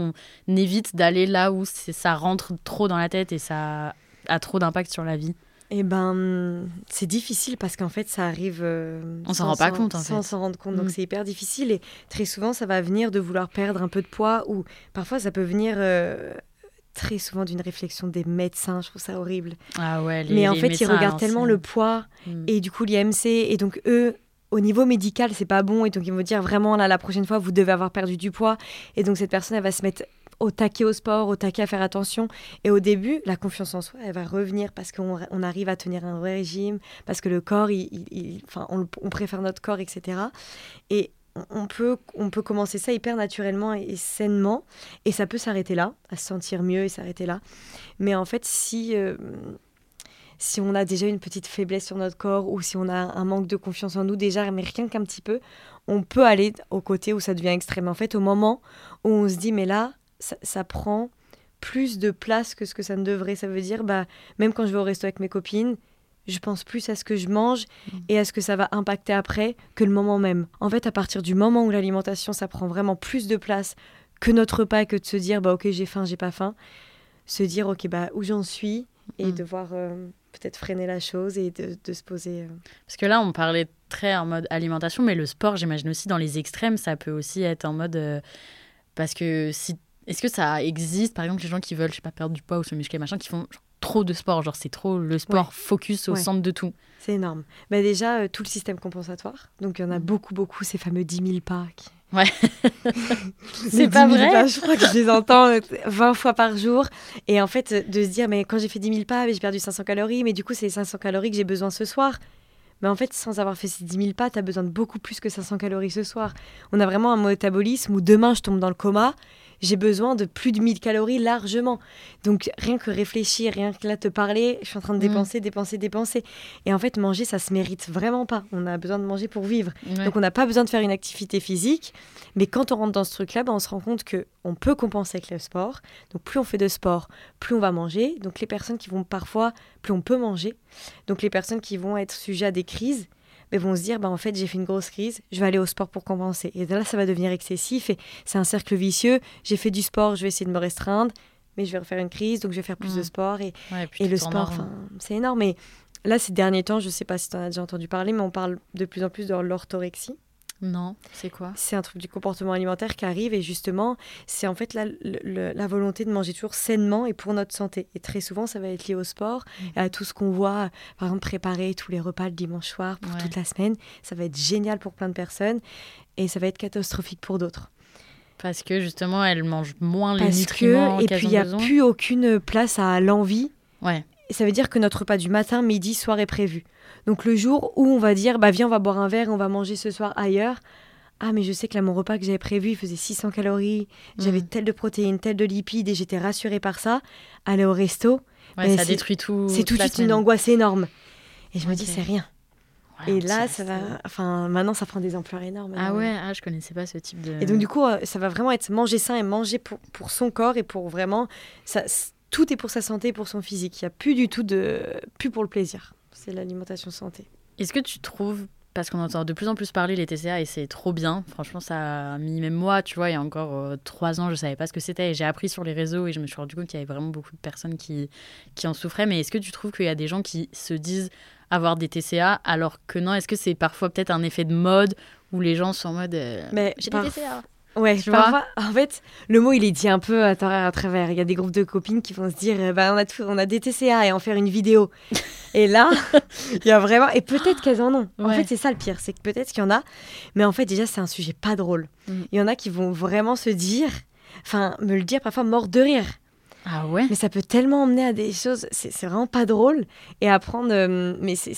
on évite d'aller là où ça rentre trop dans la tête et ça a trop d'impact sur la vie? Eh ben, c'est difficile parce qu'en fait, ça arrive. euh, On s'en rend pas compte, en Sans s'en rendre compte. Donc, Mm. c'est hyper difficile. Et très souvent, ça va venir de vouloir perdre un peu de poids ou parfois, ça peut venir euh, très souvent d'une réflexion des médecins. Je trouve ça horrible. Ah ouais, les, Mais en les fait, ils médecins regardent tellement l'ancienne. le poids Mm. et du coup, l'IMC. Et donc, eux. Au niveau médical, c'est pas bon et donc ils vont dire vraiment là la prochaine fois vous devez avoir perdu du poids et donc cette personne elle va se mettre au taquet au sport, au taquet à faire attention et au début la confiance en soi elle va revenir parce qu'on on arrive à tenir un vrai régime parce que le corps il, il- il- enfin on, on préfère notre corps etc et on- peut on peut commencer ça hyper naturellement et, et sainement et ça peut s'arrêter là à se sentir mieux et s'arrêter là mais en fait si euh, si on a déjà une petite faiblesse sur notre corps ou si on a un manque de confiance en nous déjà, mais rien qu'un petit peu, on peut aller au côté où ça devient extrême. En fait, au moment où on se dit, mais là, ça, ça prend plus de place que ce que ça ne devrait. Ça veut dire, bah, même quand je vais au resto avec mes copines, je pense plus à ce que je mange et à ce que ça va impacter après que le moment même. En fait, à partir du moment où l'alimentation, ça prend vraiment plus de place que notre repas, que de se dire, bah ok, j'ai faim, j'ai pas faim, se dire, ok, bah où j'en suis et Mm. devoir euh, peut-être freiner la chose et de, de se poser. euh. Parce que là, on parlait très en mode alimentation, mais le sport, j'imagine aussi dans les extrêmes, ça peut aussi être en mode. euh, parce que si. Est-ce que ça existe, par exemple, les gens qui veulent, je sais pas, perdre du poids ou se muscler, machin, qui font genre, trop de sport Genre, c'est trop le sport Ouais. focus au Ouais. centre de tout. C'est énorme. Bah déjà, euh, tout le système compensatoire. Donc, il y en a Mm. beaucoup, beaucoup, ces fameux 10 000 pas. qui- Ouais. C'est pas 10 000 vrai pas, Je crois que je les entends euh, 20 fois par jour. Et en fait, euh, de se dire, mais quand j'ai fait 10 000 pas, j'ai perdu 500 calories, mais du coup, c'est les 500 calories que j'ai besoin ce soir. Mais en fait, sans avoir fait ces 10 000 pas, tu as besoin de beaucoup plus que 500 calories ce soir. On a vraiment un métabolisme où demain, je tombe dans le coma. J'ai besoin de plus de 1000 calories largement. Donc, rien que réfléchir, rien que là te parler, je suis en train de Mhm. dépenser, dépenser, dépenser. Et en fait, manger, ça se mérite vraiment pas. On a besoin de manger pour vivre. Ouais. Donc on n'a pas besoin de faire une activité physique, mais quand on rentre dans ce truc-là, ben, on se rend compte que on peut compenser avec le sport. Donc plus on fait de sport, plus on va manger. Donc les personnes qui vont parfois, plus on peut manger. Donc les personnes qui vont être sujets à des crises, ben, vont se dire, ben, en fait j'ai fait une grosse crise, je vais aller au sport pour compenser. Et là ça va devenir excessif et c'est un cercle vicieux. J'ai fait du sport, je vais essayer de me restreindre, mais je vais refaire une crise, donc je vais faire plus Mm. de sport et Ouais, et tout le sport, enfin, c'est énorme. Mais là, ces derniers temps, je sais pas si tu en as déjà entendu parler, mais on parle de plus en plus de l'orthorexie. Non, c'est quoi? C'est un truc du comportement alimentaire qui arrive et justement, c'est en fait la, le- la volonté de manger toujours sainement et pour notre santé. Et très souvent, ça va être lié au sport et à tout ce qu'on voit, par exemple, préparer tous les repas le dimanche soir pour Ouais. toute la semaine. Ça va être génial pour plein de personnes et ça va être catastrophique pour d'autres. Parce que justement, elle mange moins les Parce nutriments que, et puis il n'y a besoin. plus aucune place à l'envie Ouais. Et ça veut dire que notre repas du matin, midi, soir est prévu. Donc le jour où on va dire, bah viens, on va boire un verre, on va manger ce soir ailleurs. Ah, mais je sais que là, mon repas que j'avais prévu, il faisait 600 calories, j'avais Mm. tel de protéines, tel de lipides, et j'étais rassurée par ça. Aller au resto, Ouais, Mais ça c'est- détruit tout. c'est tout de suite une angoisse énorme. Et je me dis, c'est rien. Ouais, et là, ça va. Enfin, maintenant, ça prend des ampleurs énormes. Ah ouais, ah, je connaissais pas ce type de. Et donc, du coup, euh, ça va vraiment être manger sain et manger pour, pour son corps et pour vraiment. Ça, tout est pour sa santé et pour son physique. Il n'y a plus du tout de. plus pour le plaisir. C'est l'alimentation santé. Est-ce que tu trouves, parce qu'on entend de plus en plus parler les TCA et c'est trop bien, franchement ça a mis même moi, tu vois, il y a encore euh, trois ans je savais pas ce que c'était et j'ai appris sur les réseaux et je me suis rendu compte qu'il y avait vraiment beaucoup de personnes qui, qui en souffraient. Mais est-ce que tu trouves qu'il y a des gens qui se disent avoir des TCA alors que non? Est-ce que c'est parfois peut-être un effet de mode où les gens sont en mode euh, Mais j'ai des TCA Ouais, Tu parfois, en fait, le mot il est dit un peu à travers. À travers. Il y a des groupes de copines qui vont se dire, bah, on a tout, on a des TCA et en faire une vidéo. et là, il y a vraiment, et peut-être qu'elles en ont. En fait, c'est ça le pire, c'est que peut-être qu'il y en a, mais en fait déjà c'est un sujet pas drôle. Mm. Il y en a qui vont vraiment se dire, enfin me le dire parfois mort de rire. Ah ouais? Mais ça peut tellement emmener à des choses, c'est c'est vraiment pas drôle. Et apprendre, euh, mais c'est-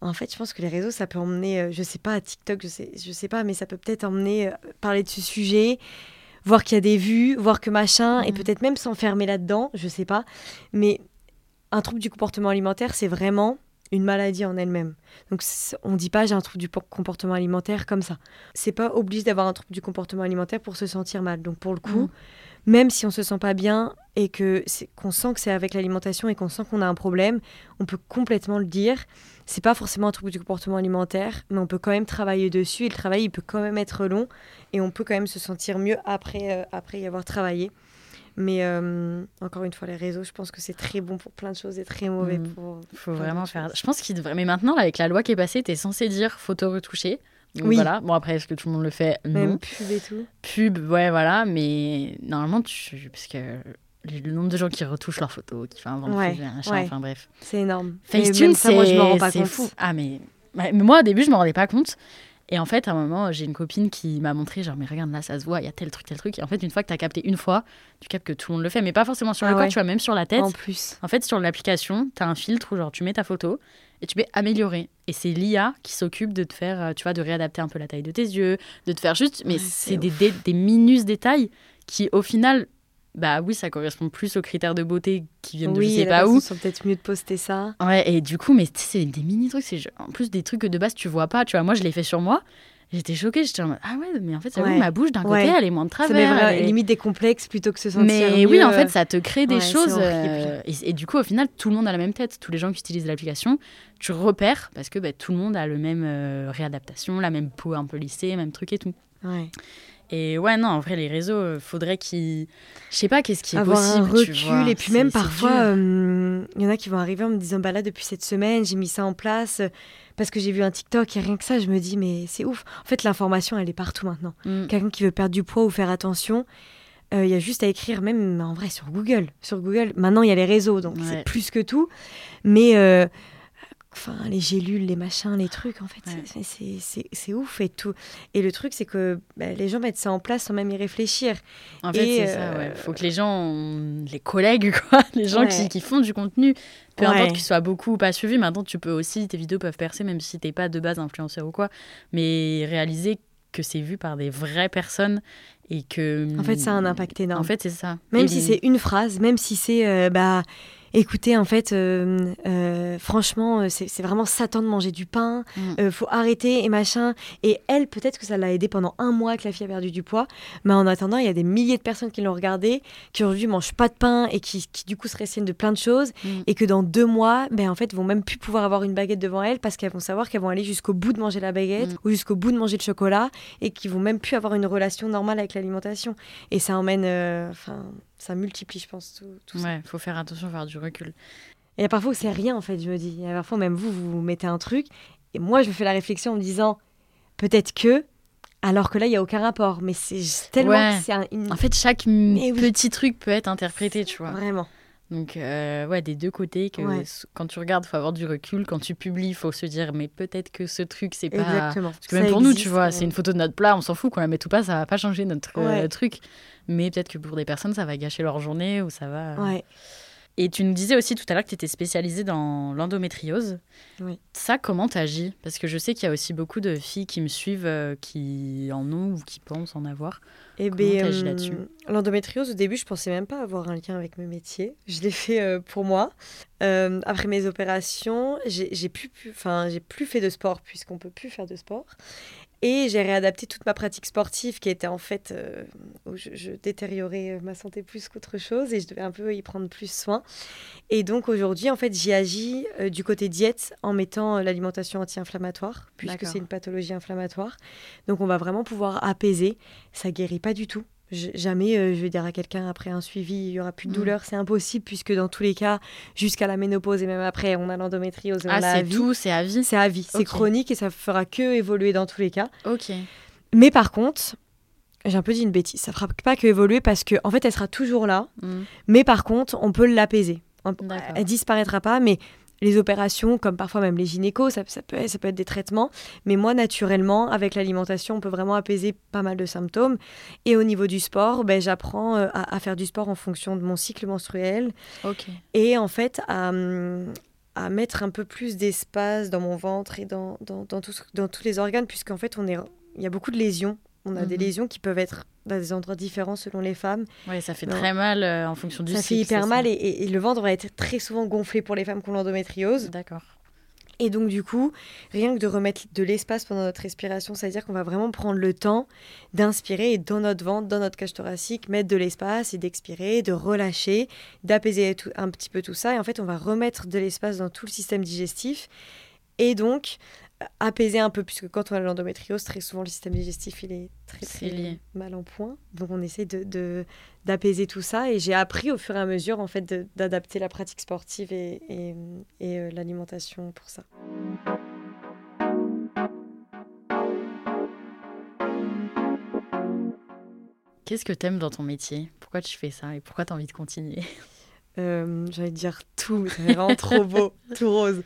En fait, je pense que les réseaux, ça peut emmener, euh, je sais pas, à TikTok, je sais, je sais pas, mais ça peut peut-être emmener euh, parler de ce sujet, voir qu'il y a des vues, voir que machin, et Mhm. peut-être même s'enfermer là-dedans, je sais pas. Mais un trouble du comportement alimentaire, c'est vraiment une maladie en elle-même. Donc on dit pas j'ai un trouble du por- comportement alimentaire comme ça. C'est pas obligé d'avoir un trouble du comportement alimentaire pour se sentir mal. Donc pour le coup, Mhm. Même si on se sent pas bien et que qu'on sent que c'est avec l'alimentation et qu'on sent qu'on a un problème, on peut complètement le dire. C'est pas forcément un trouble du comportement alimentaire, mais on peut quand même travailler dessus et le travail il peut quand même être long et on peut quand même se sentir mieux après euh, après y avoir travaillé. Mais euh, encore une fois, les réseaux, je pense que c'est très bon pour plein de choses et très mauvais Mm. pour. Faut vraiment faire. Je pense qu'il devrait. Mais maintenant, là, avec la loi qui est passée, t'es censé dire photo retouchée. Donc Oui. Voilà. Bon, après, est-ce que tout le monde le fait? Non. Même pub et tout. Pub, ouais, voilà. Mais normalement, tu. Parce que le nombre de gens qui retouchent leurs photos, qui font un Ouais, machin, ouais. enfin bref. C'est énorme. Et Facetune, c'est fou. Ah, mais... mais moi, au début, je me rendais pas compte. Et en fait, à un moment, j'ai une copine qui m'a montré, genre, mais regarde, là, ça se voit, il y a tel truc, tel truc. Et en fait, une fois que tu as capté une fois, tu captes que tout le monde le fait. Mais pas forcément sur le Ah corps, ouais. tu vois, même sur la tête. En plus. En fait, sur l'application, tu as un filtre où genre tu mets ta photo et tu peux améliorer. Et c'est l'IA qui s'occupe de te faire, euh, tu vois, de réadapter un peu la taille de tes yeux, de te faire juste. Mais Ouais, c'est des, dé- des minus détails qui, au final, bah oui, ça correspond plus aux critères de beauté qui viennent de oui, je sais pas où. sont peut-être mieux de poster ça. Ouais, et du coup, mais c'est des mini trucs. C'est en plus des trucs que de base tu vois pas. Tu vois, moi, je l'ai fait sur moi. J'étais choquée. J'étais en mode, ah ouais, mais en fait, c'est Ouais. ma bouche d'un côté, elle est moins de Ça met travers. elle est- limite des complexes plutôt que se sentir mais mieux, oui, en fait, ça te crée des ouais, choses. euh, et, et du coup, au final, tout le monde a la même tête. Tous les gens qui utilisent l'application, tu repères parce que bah, tout le monde a le même euh, réadaptation, la même peau un peu lissée, même truc et tout. ouais. Et ouais, non, en vrai, les réseaux, euh, faudrait qu'ils. Je sais pas qu'est-ce qui est avoir possible. un tu recul vois. et puis même parfois dur. euh, il y en a qui vont arriver en me disant bah là depuis cette semaine j'ai mis ça en place euh, parce que j'ai vu un TikTok et rien que ça je me dis mais c'est ouf en fait l'information elle est partout maintenant Mm. quelqu'un qui veut perdre du poids ou faire attention euh, il y a juste à écrire même en vrai sur Google sur Google maintenant il y a les réseaux donc Ouais. c'est plus que tout mais euh, Enfin, les gélules, les machins, les trucs, en fait, Ouais. c'est- c'est- c'est c'est ouf et tout. Et le truc, c'est que bah, les gens mettent ça en place sans même y réfléchir. En fait, c'est ça, euh, ouais. Faut que les gens, les collègues, quoi, les gens Ouais. qui, qui font du contenu, peu importe qu'ils soient beaucoup ou pas suivis, maintenant tu peux aussi, tes vidéos peuvent percer, même si t'es pas de base influenceur ou quoi, mais réaliser que c'est vu par des vraies personnes et que. En fait, ça a un impact énorme. En fait, c'est ça. Même Et- si c'est une phrase, même si c'est euh, bah écoutez en fait euh, euh, franchement euh, c'est vraiment Satan de manger du pain, Mm. euh, faut arrêter et machin. Et elle peut-être que ça l'a aidé pendant un mois que la fille a perdu du poids, mais en attendant il y a des milliers de personnes qui l'ont regardé, qui aujourd'hui mangent pas de pain et qui, qui, du coup se ressignent de plein de choses Mm. et que dans deux mois ben en fait vont même plus pouvoir avoir une baguette devant elles parce qu'elles vont savoir qu'elles vont aller jusqu'au bout de manger la baguette Mm. ou jusqu'au bout de manger le chocolat et qu'ils vont même plus avoir une relation normale avec l'alimentation. Et ça emmène, enfin, ça multiplie, je pense, tout, tout ça. Ouais, faut faire attention, faire du recul. Et il y a parfois où c'est rien, en fait, je me dis. Il y a parfois, même vous, vous mettez un truc, et moi, je me fais la réflexion en me disant, peut-être que, alors que là, il n'y a aucun rapport. Mais c'est tellement Ouais. que c'est un- une... En fait, chaque oui. petit truc peut être interprété, tu vois. Vraiment. Donc, euh, ouais, des deux côtés, que Ouais. quand tu regardes, faut avoir du recul. Quand tu publies, faut se dire, mais peut-être que ce truc, c'est pas. Exactement. Parce que même pour nous, tu vois, c'est une photo de notre plat, on s'en fout qu'on la mette ou pas, ça va pas changer notre euh, truc. Mais peut-être que pour des personnes, ça va gâcher leur journée ou ça va. Ouais. Et tu nous disais aussi tout à l'heure que tu étais spécialisée dans l'endométriose. Oui. Ça, comment t'agis? Parce que je sais qu'il y a aussi beaucoup de filles qui me suivent euh, qui en ont ou qui pensent en avoir. Et Comment ben, t'agis euh, L'endométriose, au début, je pensais même pas avoir un lien avec mes métiers. Je l'ai fait euh, pour moi. Après mes opérations, j'ai plus, j'ai plus fait de sport puisqu'on peut plus faire de sport. Et j'ai réadapté toute ma pratique sportive qui était en fait euh, où je, je détériorais euh, ma santé plus qu'autre chose et je devais un peu y prendre plus soin. Et donc aujourd'hui, en fait, j'y agis euh, du côté diète en mettant euh, l'alimentation anti-inflammatoire puisque c'est une pathologie inflammatoire. Donc on va vraiment pouvoir apaiser. Ça guérit pas du tout. Jamais euh, je vais dire à quelqu'un après un suivi, il y aura plus de Mm. douleur. C'est impossible puisque dans tous les cas, jusqu'à la ménopause et même après, on a l'endométriose. Ah, c'est tout, c'est à vie C'est à vie. C'est chronique et ça fera que évoluer dans tous les cas. Ok. Mais par contre, j'ai un peu dit une bêtise. Ça fera pas que évoluer parce que en fait, elle sera toujours là. Mm. Mais par contre, on peut l'apaiser. Elle disparaîtra pas, mais les opérations, comme parfois même les gynécos, ça, ça peut, ça peut être des traitements. Mais moi, naturellement, avec l'alimentation, on peut vraiment apaiser pas mal de symptômes. Et au niveau du sport, ben, j'apprends euh, à, à faire du sport en fonction de mon cycle menstruel. Et en fait, à, à mettre un peu plus d'espace dans mon ventre et dans, dans, dans, tout ce- dans tous les organes, puisqu'en fait, on est, il y a beaucoup de lésions. On a des Mhm. lésions qui peuvent être dans des endroits différents selon les femmes. Ouais, ça fait très mal euh, en fonction du ça fait hyper mal et, et- et le ventre va être très souvent gonflé pour les femmes qui ont l'endométriose. D'accord. Et donc, du coup, rien que de remettre de l'espace pendant notre respiration, c'est-à-dire qu'on va vraiment prendre le temps d'inspirer et dans notre ventre, dans notre cage thoracique, mettre de l'espace et d'expirer, de relâcher, d'apaiser un petit peu tout ça. Et en fait, on va remettre de l'espace dans tout le système digestif. Et donc, apaiser un peu, puisque quand on a l'endométriose, très souvent le système digestif il est très, très mal en point. Donc on essaie de, d'apaiser tout ça. Et j'ai appris au fur et à mesure en fait d'adapter la pratique sportive et, et, et, euh, l'alimentation pour ça. Qu'est-ce que t'aimes dans ton métier? Pourquoi tu fais ça? Et pourquoi t'as envie de continuer? Euh, J'allais dire tout, mais c'est vraiment trop beau, tout rose.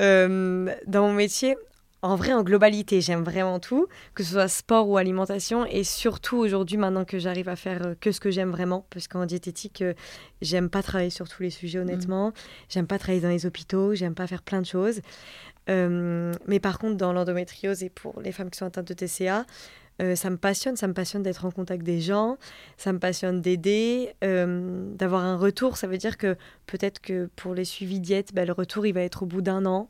Euh, dans mon métier, en vrai, en globalité, j'aime vraiment tout, que ce soit sport ou alimentation, et surtout aujourd'hui, maintenant que j'arrive à faire euh, que ce que j'aime vraiment, parce qu'en diététique, euh, j'aime pas travailler sur tous les sujets, honnêtement. J'aime pas travailler dans les hôpitaux, j'aime pas faire plein de choses. Euh, mais par contre, dans l'endométriose et pour les femmes qui sont atteintes de TCA, euh, ça me passionne, ça me passionne d'être en contact des gens, ça me passionne d'aider, euh, d'avoir un retour. Ça veut dire que peut-être que pour les suivis diète, bah, le retour il va être au bout d'un an.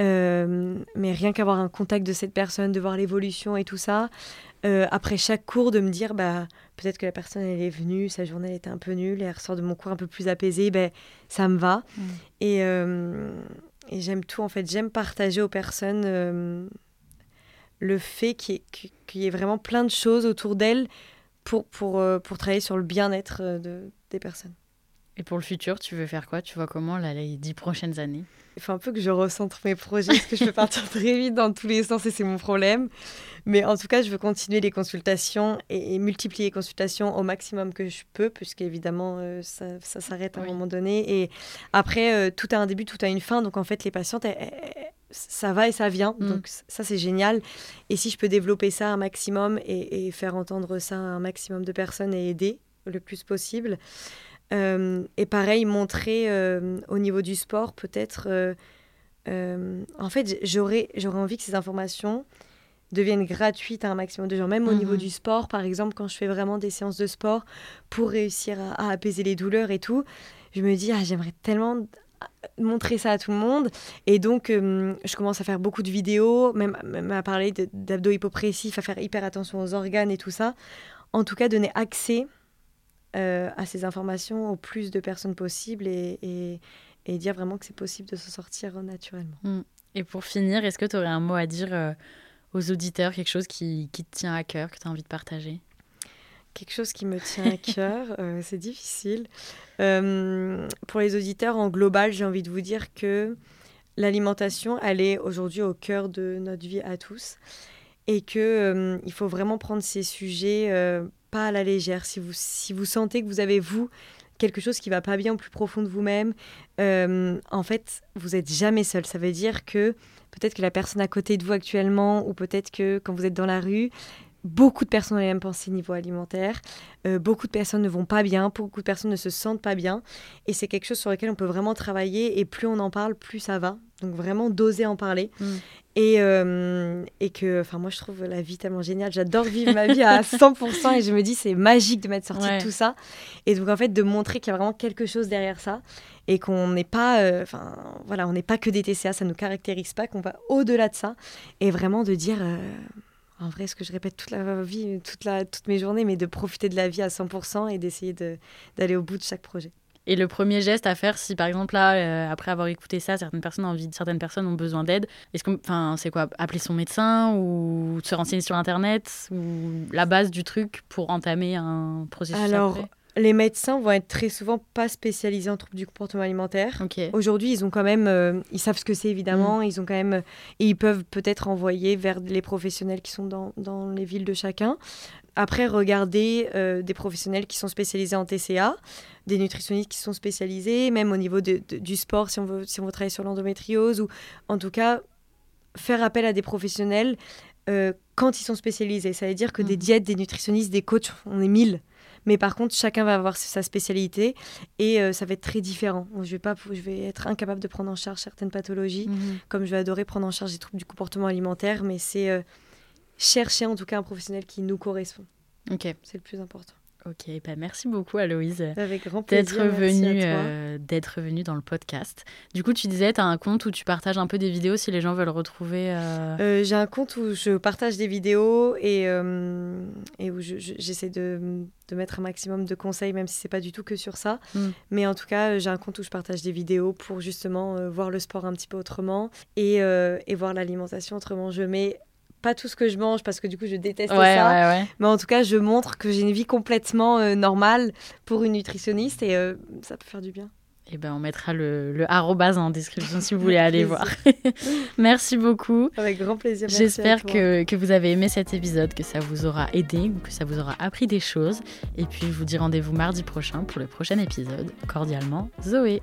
Euh, mais rien qu'avoir un contact de cette personne, de voir l'évolution et tout ça. Euh, après chaque cours, de me dire, bah, peut-être que la personne elle est venue, sa journée elle était un peu nulle, et elle ressort de mon cours un peu plus apaisée, ben, ça me va. Mm. Et, euh, et j'aime tout en fait. J'aime partager aux personnes le fait qu'il y, ait- qu'il y ait vraiment plein de choses autour d'elles pour, pour, pour travailler sur le bien-être de, des personnes. Et pour le futur, tu veux faire quoi? Tu vois comment là, les dix prochaines années? Il faut un peu que je recentre mes projets parce que je peux partir très vite dans tous les sens et c'est mon problème. Mais en tout cas, je veux continuer les consultations et, et multiplier les consultations au maximum que je peux, puisqu'évidemment, euh, ça, ça s'arrête à Oui. un moment donné. Et après, euh, tout a un début, tout a une fin. Donc en fait, les patientes, elles- elles- ça va et ça vient. Mm. Donc ça, c'est génial. Et si je peux développer ça un maximum et, et faire entendre ça à un maximum de personnes et aider le plus possible. Euh, et pareil, montrer euh, au niveau du sport, peut-être. euh, en fait, j'aurais j'aurais envie que ces informations deviennent gratuites à un maximum de gens, même au Mhm. niveau du sport, par exemple, quand je fais vraiment des séances de sport pour réussir à, à apaiser les douleurs et tout, je me dis, ah, j'aimerais tellement montrer ça à tout le monde. Et donc, euh, je commence à faire beaucoup de vidéos, même, même à parler d'abdos hypopressifs, à faire hyper attention aux organes et tout ça. En tout cas, donner accès euh, à ces informations au plus de personnes possible et, et- et dire vraiment que c'est possible de se sortir naturellement. Et pour finir, est-ce que tu aurais un mot à dire euh, aux auditeurs, quelque chose qui, qui te tient à cœur, que tu as envie de partager? Quelque chose qui me tient à cœur, euh, c'est difficile. Pour les auditeurs, en global, j'ai envie de vous dire que l'alimentation, elle est aujourd'hui au cœur de notre vie à tous et que euh, il faut vraiment prendre ces sujets euh, à la légère. Si vous, si vous sentez que vous avez, vous, quelque chose qui va pas bien au plus profond de vous-même, euh, en fait, vous êtes jamais seul. Ça veut dire que peut-être que la personne à côté de vous actuellement, ou peut-être que quand vous êtes dans la rue, beaucoup de personnes ont les mêmes pensées niveau alimentaire. Euh, beaucoup de personnes ne vont pas bien, beaucoup de personnes ne se sentent pas bien. Et c'est quelque chose sur lequel on peut vraiment travailler. Et plus on en parle, plus ça va. Donc vraiment d'oser en parler. Mm. Et, euh, et que, enfin, moi, je trouve la vie tellement géniale. J'adore vivre ma vie à 100%. Et je me dis, c'est magique de m'être sortie Ouais. de tout ça. Et donc, en fait, de montrer qu'il y a vraiment quelque chose derrière ça. Et qu'on n'est pas, euh, enfin, voilà, on n'est pas que des TCA. Ça ne nous caractérise pas. Qu'on va au-delà de ça. Et vraiment de dire. euh, en vrai, ce que je répète toute la vie, toute la, toutes mes journées, mais de profiter de la vie à 100% et d'essayer de- d'aller au bout de chaque projet. Et le premier geste à faire, si par exemple là, euh, après avoir écouté ça, certaines personnes ont envie, certaines personnes ont besoin d'aide, est-ce qu'on, enfin, c'est quoi, appeler son médecin ou se renseigner sur internet ou la base du truc pour entamer un processus Alors, après? Les médecins vont être très souvent pas spécialisés en troubles du comportement alimentaire. Aujourd'hui, ils ont quand même, euh, ils savent ce que c'est évidemment, ils ont quand même, et ils peuvent peut-être envoyer vers les professionnels qui sont dans, dans les villes de chacun. Après, regarder euh, des professionnels qui sont spécialisés en TCA, des nutritionnistes qui sont spécialisés, même au niveau de- de- du sport, si on, veut, si on veut travailler sur l'endométriose, ou en tout cas, faire appel à des professionnels euh, quand ils sont spécialisés. Ça veut dire que des Mhm. diètes, des nutritionnistes, des coachs, on est mille. Mais par contre, chacun va avoir sa spécialité et euh, ça va être très différent. Je vais, pas, je vais être incapable de prendre en charge certaines pathologies, Mhm. comme je vais adorer prendre en charge des troubles du comportement alimentaire, mais c'est euh, chercher en tout cas un professionnel qui nous correspond. Ok. C'est le plus important. Ok, bah merci beaucoup Aloïse plaisir. d'être venue, euh, d'être venue dans le podcast. Du coup, tu disais, tu as un compte où tu partages un peu des vidéos si les gens veulent retrouver. euh, Euh, j'ai un compte où je partage des vidéos et, euh, et où je- je- j'essaie de, de mettre un maximum de conseils, même si c'est pas du tout que sur ça. Mm. Mais en tout cas, euh, j'ai un compte où je partage des vidéos pour justement euh, voir le sport un petit peu autrement et, euh, et voir l'alimentation autrement. Je mets pas tout ce que je mange parce que du coup, je déteste Ouais, ça. ouais, ouais. Mais en tout cas, je montre que j'ai une vie complètement euh, normale pour une nutritionniste et euh, ça peut faire du bien. Et ben, on mettra le, le arrobase en description si vous voulez aller voir. Merci beaucoup. Avec grand plaisir. J'espère que, que vous avez aimé cet épisode, que ça vous aura aidé ou que ça vous aura appris des choses. Et puis, je vous dis rendez-vous mardi prochain pour le prochain épisode. Cordialement, Zoé.